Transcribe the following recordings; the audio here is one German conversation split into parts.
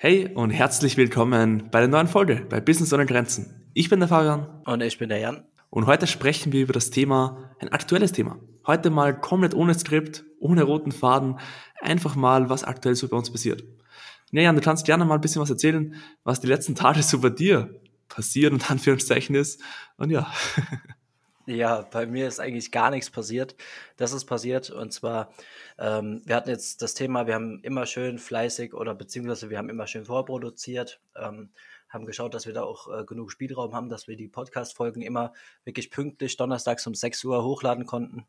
Hey und herzlich willkommen bei der neuen Folge bei Business ohne Grenzen. Ich bin der Fabian. Und ich bin der Jan. Und heute sprechen wir über das Thema, ein aktuelles Thema. Heute mal komplett ohne Skript, ohne roten Faden, einfach mal, was aktuell so bei uns passiert. Ja, Jan, du kannst gerne mal ein bisschen was erzählen, was die letzten Tage so bei dir passiert und Anführungszeichen ist. Und ja. Ja, bei mir ist eigentlich gar nichts passiert. Das ist passiert und zwar, ähm, wir hatten jetzt das Thema, wir haben immer schön fleißig oder beziehungsweise wir haben immer schön vorproduziert, ähm, haben geschaut, dass wir da auch äh, genug Spielraum haben, dass wir die Podcast-Folgen immer wirklich pünktlich donnerstags um 6 Uhr hochladen konnten.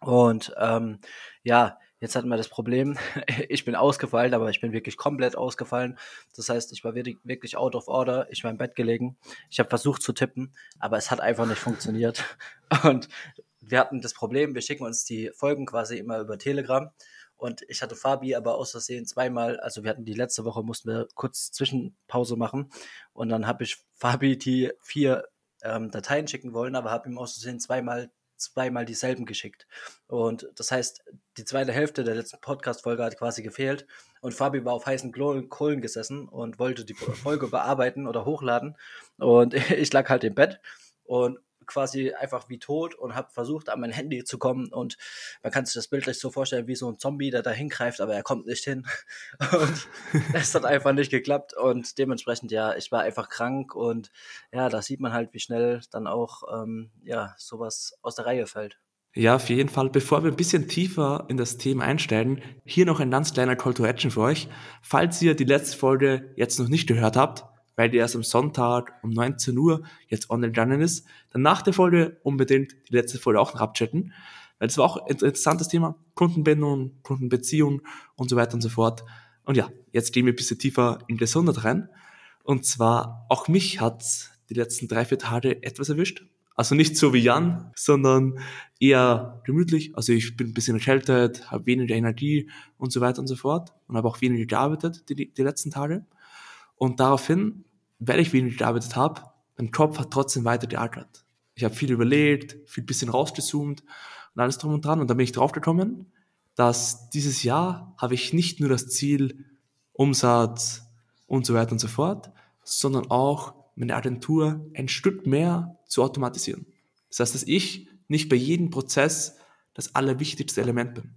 Und ähm, ja, Jetzt hatten wir das Problem, ich bin ausgefallen, aber ich bin wirklich komplett ausgefallen. Das heißt, ich war wirklich out of order. Ich war im Bett gelegen. Ich habe versucht zu tippen, aber es hat einfach nicht funktioniert. Und wir hatten das Problem, wir schicken uns die Folgen quasi immer über Telegram. Und ich hatte Fabi aber aus Versehen zweimal, also wir hatten die letzte Woche, mussten wir kurz Zwischenpause machen. Und dann habe ich Fabi die vier ähm, Dateien schicken wollen, aber habe ihm aus Versehen zweimal zweimal dieselben geschickt. Und das heißt, die zweite Hälfte der letzten Podcast-Folge hat quasi gefehlt. Und Fabi war auf heißen Kohlen gesessen und wollte die Folge bearbeiten oder hochladen. Und ich lag halt im Bett und quasi einfach wie tot und habe versucht, an mein Handy zu kommen. Und man kann sich das bildlich so vorstellen, wie so ein Zombie, der da hingreift, aber er kommt nicht hin. Und es hat einfach nicht geklappt. Und dementsprechend, ja, ich war einfach krank. Und ja, da sieht man halt, wie schnell dann auch, ähm, ja, sowas aus der Reihe fällt. Ja, auf jeden Fall. Bevor wir ein bisschen tiefer in das Thema einsteigen, hier noch ein ganz kleiner Call to Action für euch. Falls ihr die letzte Folge jetzt noch nicht gehört habt, weil die erst am Sonntag um 19 Uhr jetzt online gegangen ist. Dann nach der Folge unbedingt die letzte Folge auch noch abchecken, weil es war auch ein interessantes Thema. Kundenbindung, Kundenbeziehung und so weiter und so fort. Und ja, jetzt gehen wir ein bisschen tiefer in Gesundheit rein. Und zwar, auch mich hat die letzten drei, vier Tage etwas erwischt. Also nicht so wie Jan, sondern eher gemütlich. Also ich bin ein bisschen erkältet, habe weniger Energie und so weiter und so fort und habe auch weniger gearbeitet die, die letzten Tage. Und daraufhin, weil ich wenig gearbeitet habe, mein Kopf hat trotzdem weiter geackert. Ich habe viel überlegt, viel bisschen rausgezoomt und alles drum und dran. Und dann bin ich draufgekommen, dass dieses Jahr habe ich nicht nur das Ziel Umsatz und so weiter und so fort, sondern auch meine Agentur ein Stück mehr zu automatisieren. Das heißt, dass ich nicht bei jedem Prozess das allerwichtigste Element bin.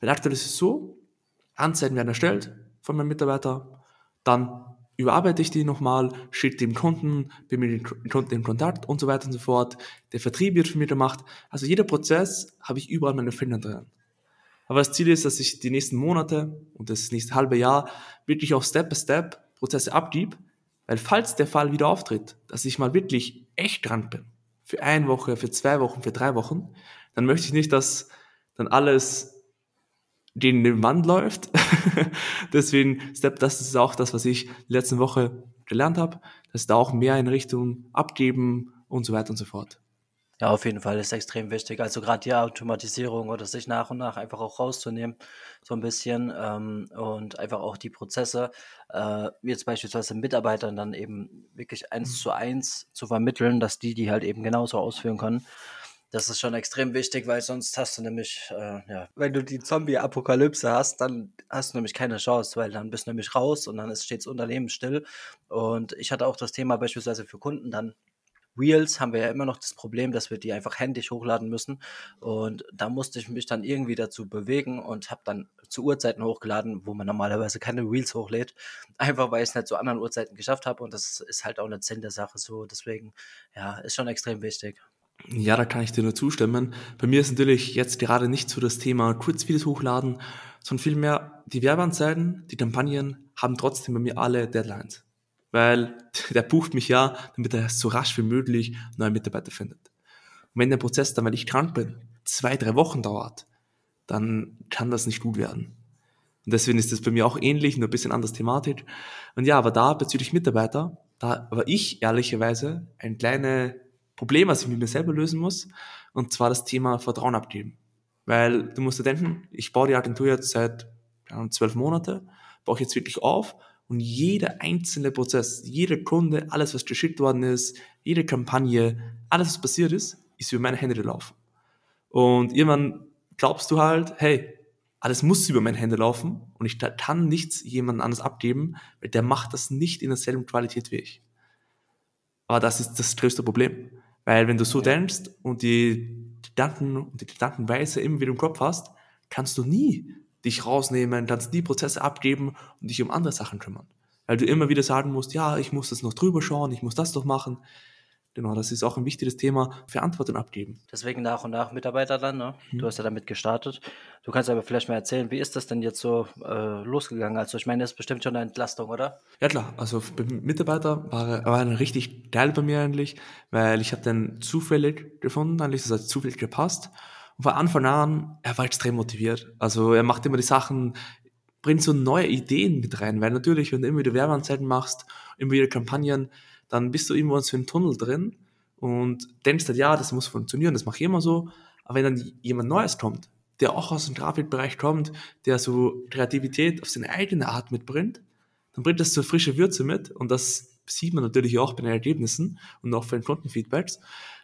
Weil aktuell ist es so, Anzeigen werden erstellt von meinem Mitarbeiter, dann überarbeite ich die nochmal, schicke dem Kunden, bin mit dem Kunden in Kontakt und so weiter und so fort. Der Vertrieb wird für mich gemacht. Also jeder Prozess habe ich überall meine Finger drin. Aber das Ziel ist, dass ich die nächsten Monate und das nächste halbe Jahr wirklich auch Step by Step Prozesse abgib, weil falls der Fall wieder auftritt, dass ich mal wirklich echt dran bin, für eine Woche, für zwei Wochen, für drei Wochen, dann möchte ich nicht, dass dann alles gegen den Wand läuft. Deswegen, Step, das ist auch das, was ich die letzten Woche gelernt habe, dass da auch mehr in Richtung abgeben und so weiter und so fort. Ja, auf jeden Fall ist extrem wichtig. Also gerade die Automatisierung oder sich nach und nach einfach auch rauszunehmen, so ein bisschen ähm, und einfach auch die Prozesse, äh, jetzt beispielsweise Mitarbeitern dann eben wirklich eins mhm. zu eins zu vermitteln, dass die die halt eben genauso ausführen können. Das ist schon extrem wichtig, weil sonst hast du nämlich, äh, ja, wenn du die Zombie-Apokalypse hast, dann hast du nämlich keine Chance, weil dann bist du nämlich raus und dann steht das Unternehmen still. Und ich hatte auch das Thema beispielsweise für Kunden dann. Reels haben wir ja immer noch das Problem, dass wir die einfach händisch hochladen müssen. Und da musste ich mich dann irgendwie dazu bewegen und habe dann zu Uhrzeiten hochgeladen, wo man normalerweise keine Reels hochlädt. Einfach weil ich es nicht zu anderen Uhrzeiten geschafft habe. Und das ist halt auch eine Sinn der Sache so. Deswegen, ja, ist schon extrem wichtig. Ja, da kann ich dir nur zustimmen. Bei mir ist natürlich jetzt gerade nicht so das Thema Kurzvideos hochladen, sondern vielmehr die Werbeanzeigen, die Kampagnen haben trotzdem bei mir alle Deadlines. Weil der bucht mich ja, damit er so rasch wie möglich neue Mitarbeiter findet. Und wenn der Prozess dann, weil ich krank bin, zwei, drei Wochen dauert, dann kann das nicht gut werden. Und deswegen ist das bei mir auch ähnlich, nur ein bisschen anders thematisch. Und ja, aber da bezüglich Mitarbeiter, da war ich ehrlicherweise ein kleiner Problem, was ich mit mir selber lösen muss, und zwar das Thema Vertrauen abgeben. Weil du musst dir denken, ich baue die Agentur jetzt seit zwölf Monate, baue ich jetzt wirklich auf und jeder einzelne Prozess, jeder Kunde, alles, was geschickt worden ist, jede Kampagne, alles, was passiert ist, ist über meine Hände gelaufen. Und irgendwann glaubst du halt, hey, alles muss über meine Hände laufen und ich kann nichts jemand anders abgeben, weil der macht das nicht in derselben Qualität wie ich. Aber das ist das größte Problem. Weil wenn du so denkst und die Gedanken und die Gedankenweise immer wieder im Kopf hast, kannst du nie dich rausnehmen, kannst nie Prozesse abgeben und dich um andere Sachen kümmern. Weil du immer wieder sagen musst, ja, ich muss das noch drüber schauen, ich muss das doch machen. Genau, das ist auch ein wichtiges Thema, Verantwortung abgeben. Deswegen nach und nach Mitarbeiter dann, ne? Du mhm. hast ja damit gestartet. Du kannst aber vielleicht mal erzählen, wie ist das denn jetzt so äh, losgegangen? Also ich meine, das ist bestimmt schon eine Entlastung, oder? Ja klar, also Mitarbeiter war, war richtig geil bei mir eigentlich, weil ich habe den zufällig gefunden, eigentlich das hat zufällig gepasst. Und von Anfang an, er war extrem motiviert. Also er macht immer die Sachen, bringt so neue Ideen mit rein, weil natürlich, wenn du immer wieder Werbeanzeigen machst, immer wieder Kampagnen, dann bist du irgendwo in so einem Tunnel drin und denkst halt, ja, das muss funktionieren, das mache ich immer so. Aber wenn dann jemand Neues kommt, der auch aus dem Grafikbereich kommt, der so Kreativität auf seine eigene Art mitbringt, dann bringt das so frische Würze mit und das sieht man natürlich auch bei den Ergebnissen und auch bei den Kundenfeedbacks.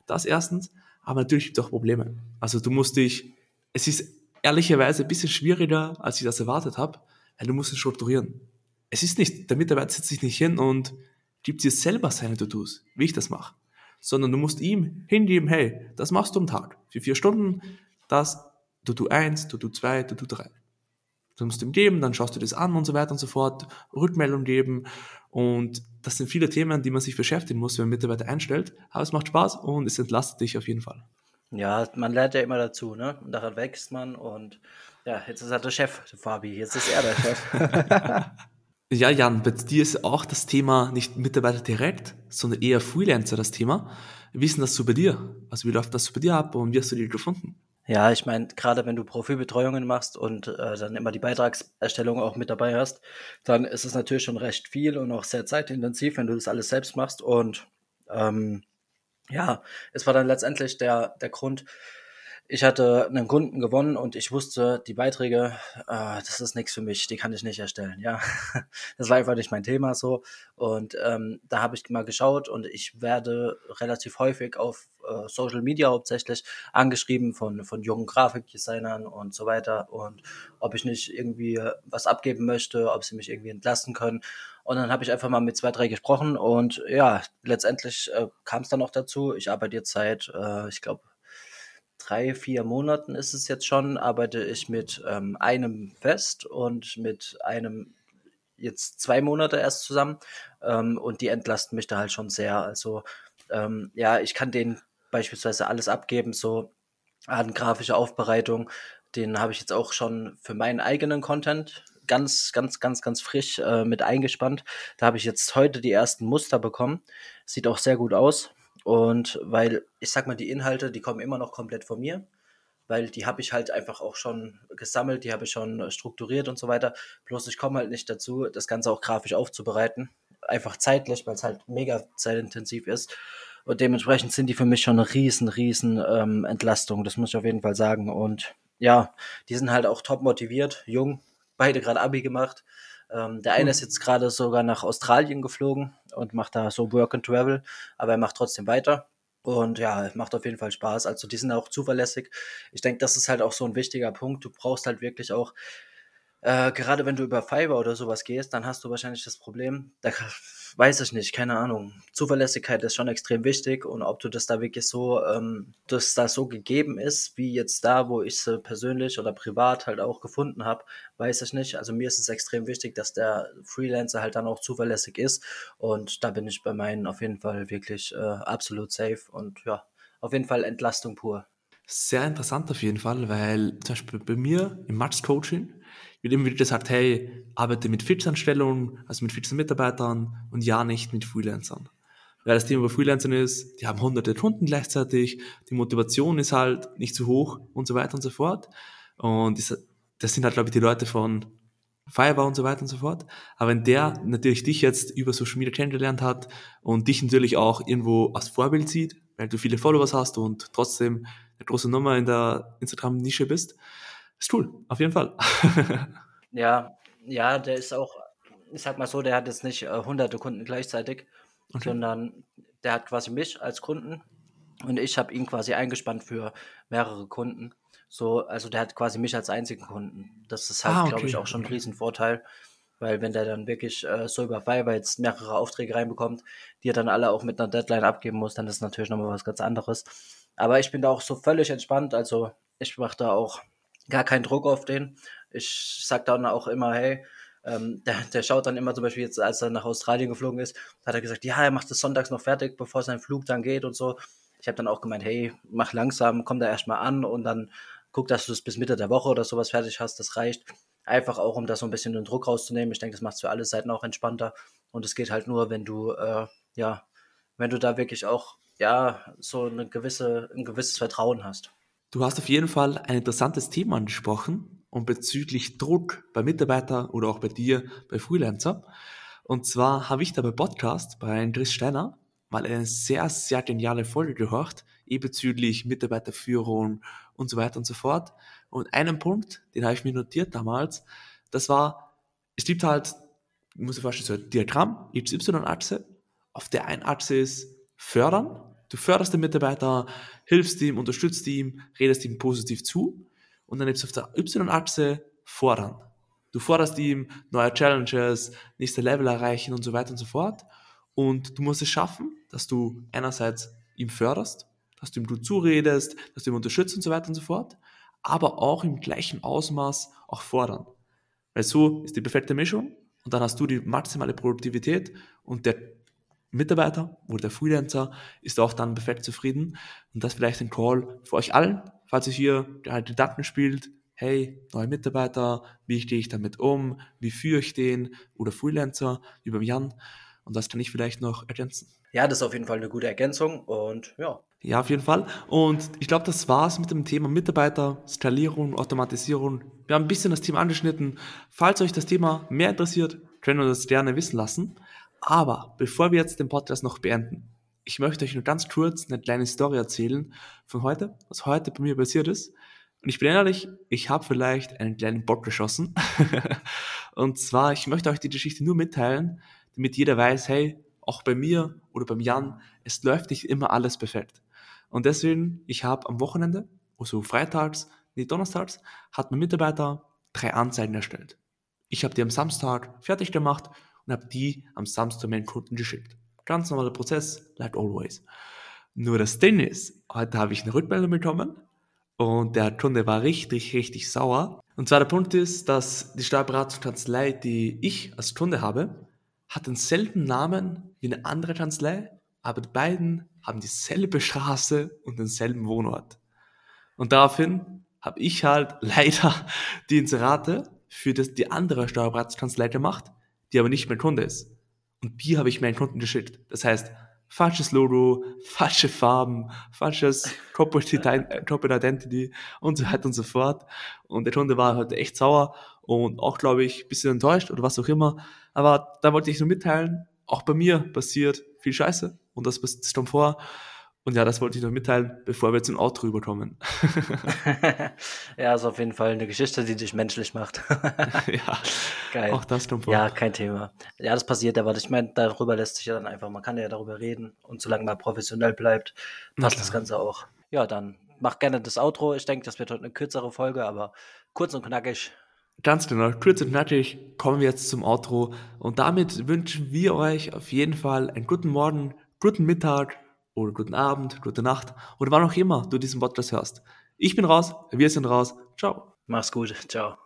Das erstens, aber natürlich gibt es auch Probleme. Also du musst dich, es ist ehrlicherweise ein bisschen schwieriger, als ich das erwartet habe, weil du musst es strukturieren. Es ist nicht, der Mitarbeiter setzt sich nicht hin und gibt dir selber seine To-Dos, wie ich das mache. Sondern du musst ihm hingeben, hey, das machst du am Tag. Für vier Stunden, das, du tu eins, du tu zwei, du tu drei. Du musst ihm geben, dann schaust du das an und so weiter und so fort, Rückmeldung geben. Und das sind viele Themen, die man sich beschäftigen muss, wenn man Mitarbeiter einstellt. Aber es macht Spaß und es entlastet dich auf jeden Fall. Ja, man lernt ja immer dazu, ne? Und daran wächst man und ja, jetzt ist er der Chef, Fabi. Jetzt ist er der Chef. Ja, Jan, bei dir ist auch das Thema nicht Mitarbeiter direkt, sondern eher Freelancer das Thema. Wie ist denn das so bei dir? Also wie läuft das so bei dir ab und wie hast du die gefunden? Ja, ich meine, gerade wenn du Profilbetreuungen machst und äh, dann immer die Beitragserstellung auch mit dabei hast, dann ist es natürlich schon recht viel und auch sehr zeitintensiv, wenn du das alles selbst machst. Und ähm, ja, es war dann letztendlich der, der Grund, ich hatte einen Kunden gewonnen und ich wusste, die Beiträge, äh, das ist nichts für mich, die kann ich nicht erstellen. Ja, das war einfach nicht mein Thema so. Und ähm, da habe ich mal geschaut und ich werde relativ häufig auf äh, Social Media hauptsächlich angeschrieben von, von jungen Grafikdesignern und so weiter und ob ich nicht irgendwie was abgeben möchte, ob sie mich irgendwie entlassen können. Und dann habe ich einfach mal mit zwei, drei gesprochen und ja, letztendlich äh, kam es dann auch dazu. Ich arbeite jetzt seit, äh, ich glaube, drei, vier Monaten ist es jetzt schon, arbeite ich mit ähm, einem fest und mit einem jetzt zwei Monate erst zusammen ähm, und die entlasten mich da halt schon sehr. Also ähm, ja, ich kann denen beispielsweise alles abgeben, so an grafische Aufbereitung. Den habe ich jetzt auch schon für meinen eigenen Content ganz, ganz, ganz, ganz frisch äh, mit eingespannt. Da habe ich jetzt heute die ersten Muster bekommen. Sieht auch sehr gut aus. Und weil, ich sag mal, die Inhalte, die kommen immer noch komplett von mir, weil die habe ich halt einfach auch schon gesammelt, die habe ich schon äh, strukturiert und so weiter. Bloß ich komme halt nicht dazu, das Ganze auch grafisch aufzubereiten. Einfach zeitlich, weil es halt mega zeitintensiv ist. Und dementsprechend sind die für mich schon eine riesen, riesen ähm, Entlastung. Das muss ich auf jeden Fall sagen. Und ja, die sind halt auch top motiviert, jung, beide gerade Abi gemacht. Ähm, der eine ist jetzt gerade sogar nach Australien geflogen und macht da so Work and Travel, aber er macht trotzdem weiter. Und ja, macht auf jeden Fall Spaß. Also die sind auch zuverlässig. Ich denke, das ist halt auch so ein wichtiger Punkt. Du brauchst halt wirklich auch äh, gerade wenn du über Fiverr oder sowas gehst, dann hast du wahrscheinlich das Problem, da weiß ich nicht, keine Ahnung. Zuverlässigkeit ist schon extrem wichtig und ob du das da wirklich so, ähm, dass das so gegeben ist, wie jetzt da, wo ich sie persönlich oder privat halt auch gefunden habe, weiß ich nicht. Also mir ist es extrem wichtig, dass der Freelancer halt dann auch zuverlässig ist und da bin ich bei meinen auf jeden Fall wirklich äh, absolut safe und ja, auf jeden Fall Entlastung pur. Sehr interessant auf jeden Fall, weil zum Beispiel bei mir im Match-Coaching wird immer wieder gesagt, hey, arbeite mit Fixanstellungen, also mit fixen Mitarbeitern und ja nicht mit Freelancern. Weil das Thema bei Freelancern ist, die haben hunderte Kunden gleichzeitig, die Motivation ist halt nicht so hoch und so weiter und so fort. Und das sind halt, glaube ich, die Leute von Fiverr und so weiter und so fort. Aber wenn der natürlich dich jetzt über Social Media kennengelernt hat und dich natürlich auch irgendwo als Vorbild sieht, weil du viele Followers hast und trotzdem eine große Nummer in der Instagram-Nische bist, ist cool, auf jeden Fall. ja, ja, der ist auch, ich sag mal so, der hat jetzt nicht äh, hunderte Kunden gleichzeitig, okay. sondern der hat quasi mich als Kunden und ich habe ihn quasi eingespannt für mehrere Kunden. So, also der hat quasi mich als einzigen Kunden. Das ist halt, Ah, glaube ich, okay. auch schon ein Riesenvorteil, weil wenn der dann wirklich äh, so über Fiverr jetzt mehrere Aufträge reinbekommt, die er dann alle auch mit einer Deadline abgeben muss, dann ist natürlich nochmal was ganz anderes. Aber ich bin da auch so völlig entspannt, also ich mache da auch gar keinen Druck auf den. Ich sag dann auch immer, hey, ähm, der, der schaut dann immer zum Beispiel jetzt, als er nach Australien geflogen ist, hat er gesagt, ja, er macht das sonntags noch fertig, bevor sein Flug dann geht und so. Ich habe dann auch gemeint, hey, mach langsam, komm da erstmal an und dann guck, dass du es bis Mitte der Woche oder sowas fertig hast. Das reicht. Einfach auch, um da so ein bisschen den Druck rauszunehmen. Ich denke, das macht für alle Seiten auch entspannter. Und es geht halt nur, wenn du, äh, ja, wenn du da wirklich auch, ja, so eine gewisse, ein gewisses Vertrauen hast. Du hast auf jeden Fall ein interessantes Thema angesprochen und bezüglich Druck bei Mitarbeitern oder auch bei dir, bei Freelancer. Und zwar habe ich da bei Podcast bei Andres Steiner mal eine sehr, sehr geniale Folge gehört, eh bezüglich Mitarbeiterführung und so weiter und so fort. Und einen Punkt, den habe ich mir notiert damals, das war, es gibt halt, ich muss dir vorstellen, so ein Diagramm, XY-Achse, auf der eine Achse ist fördern, du förderst den Mitarbeiter, hilfst ihm, unterstützt ihm, redest ihm positiv zu und dann gibt es auf der Y-Achse fordern. Du forderst ihm neue Challenges, nächste Level erreichen und so weiter und so fort. Und du musst es schaffen, dass du einerseits ihm förderst, dass du ihm gut zuredest, dass du ihm unterstützt und so weiter und so fort, aber auch im gleichen Ausmaß auch fordern. Weil so ist die perfekte Mischung und dann hast du die maximale Produktivität und der Mitarbeiter oder der Freelancer ist auch dann perfekt zufrieden. Und das vielleicht ein Call für euch allen, falls ihr hier halt Gedanken spielt, hey, neue Mitarbeiter, wie gehe ich damit um, wie führe ich den oder Freelancer, wie beim Jan. Und das kann ich vielleicht noch ergänzen. Ja, das ist auf jeden Fall eine gute Ergänzung und ja. Ja, auf jeden Fall. Und ich glaube, das war's mit dem Thema Mitarbeiter, Skalierung, Automatisierung. Wir haben ein bisschen das Thema angeschnitten. Falls euch das Thema mehr interessiert, könnt ihr das gerne wissen lassen. Aber bevor wir jetzt den Podcast noch beenden, ich möchte euch nur ganz kurz eine kleine Story erzählen von heute, was heute bei mir passiert ist. Und ich bin ehrlich, ich habe vielleicht einen kleinen Bock geschossen. und zwar, ich möchte euch die Geschichte nur mitteilen, damit jeder weiß, hey, auch bei mir oder beim Jan, es läuft nicht immer alles perfekt. Und deswegen, ich habe am Wochenende, also freitags, nee, donnerstags, hat mein Mitarbeiter drei Anzeigen erstellt. Ich habe die am Samstag fertig gemacht und habe die am Samstag meinen Kunden geschickt. Ganz normaler Prozess, like always. Nur das Ding ist, heute habe ich eine Rückmeldung bekommen und der Kunde war richtig, richtig sauer. Und zwar der Punkt ist, dass die Steuerberatungskanzlei, die ich als Kunde habe, hat denselben Namen wie eine andere Kanzlei, aber die beiden haben dieselbe Straße und denselben Wohnort. Und daraufhin habe ich halt leider die Inserate für das, die andere Steuerberatungskanzlei gemacht, die aber nicht mein Kunde ist. Und die habe ich meinen Kunden geschickt. Das heißt, falsches Logo, falsche Farben, falsches Corporate Identity und so weiter und so fort. Und der Kunde war heute echt sauer und auch, glaube ich, ein bisschen enttäuscht oder was auch immer. Aber da wollte ich nur mitteilen, auch bei mir passiert viel Scheiße und das kommt vor. Und ja, das wollte ich noch mitteilen, bevor wir zum Outro überkommen. ja, ist auf jeden Fall eine Geschichte, die dich menschlich macht. ja, Geil. auch das kommt vor. Ja, kein Thema. Ja, das passiert aber. Ich meine, darüber lässt sich ja dann einfach, man kann ja darüber reden und solange man professionell bleibt, passt das Ganze auch. Ja, dann mach gerne das Outro. Ich denke, das wird heute eine kürzere Folge, aber kurz und knackig. Ganz genau, kurz und knackig kommen wir jetzt zum Outro und damit wünschen wir euch auf jeden Fall einen guten Morgen, guten Mittag oder guten Abend, gute Nacht oder wann auch immer du diesen Podcast hörst. Ich bin raus, wir sind raus. Ciao. Mach's gut. Ciao.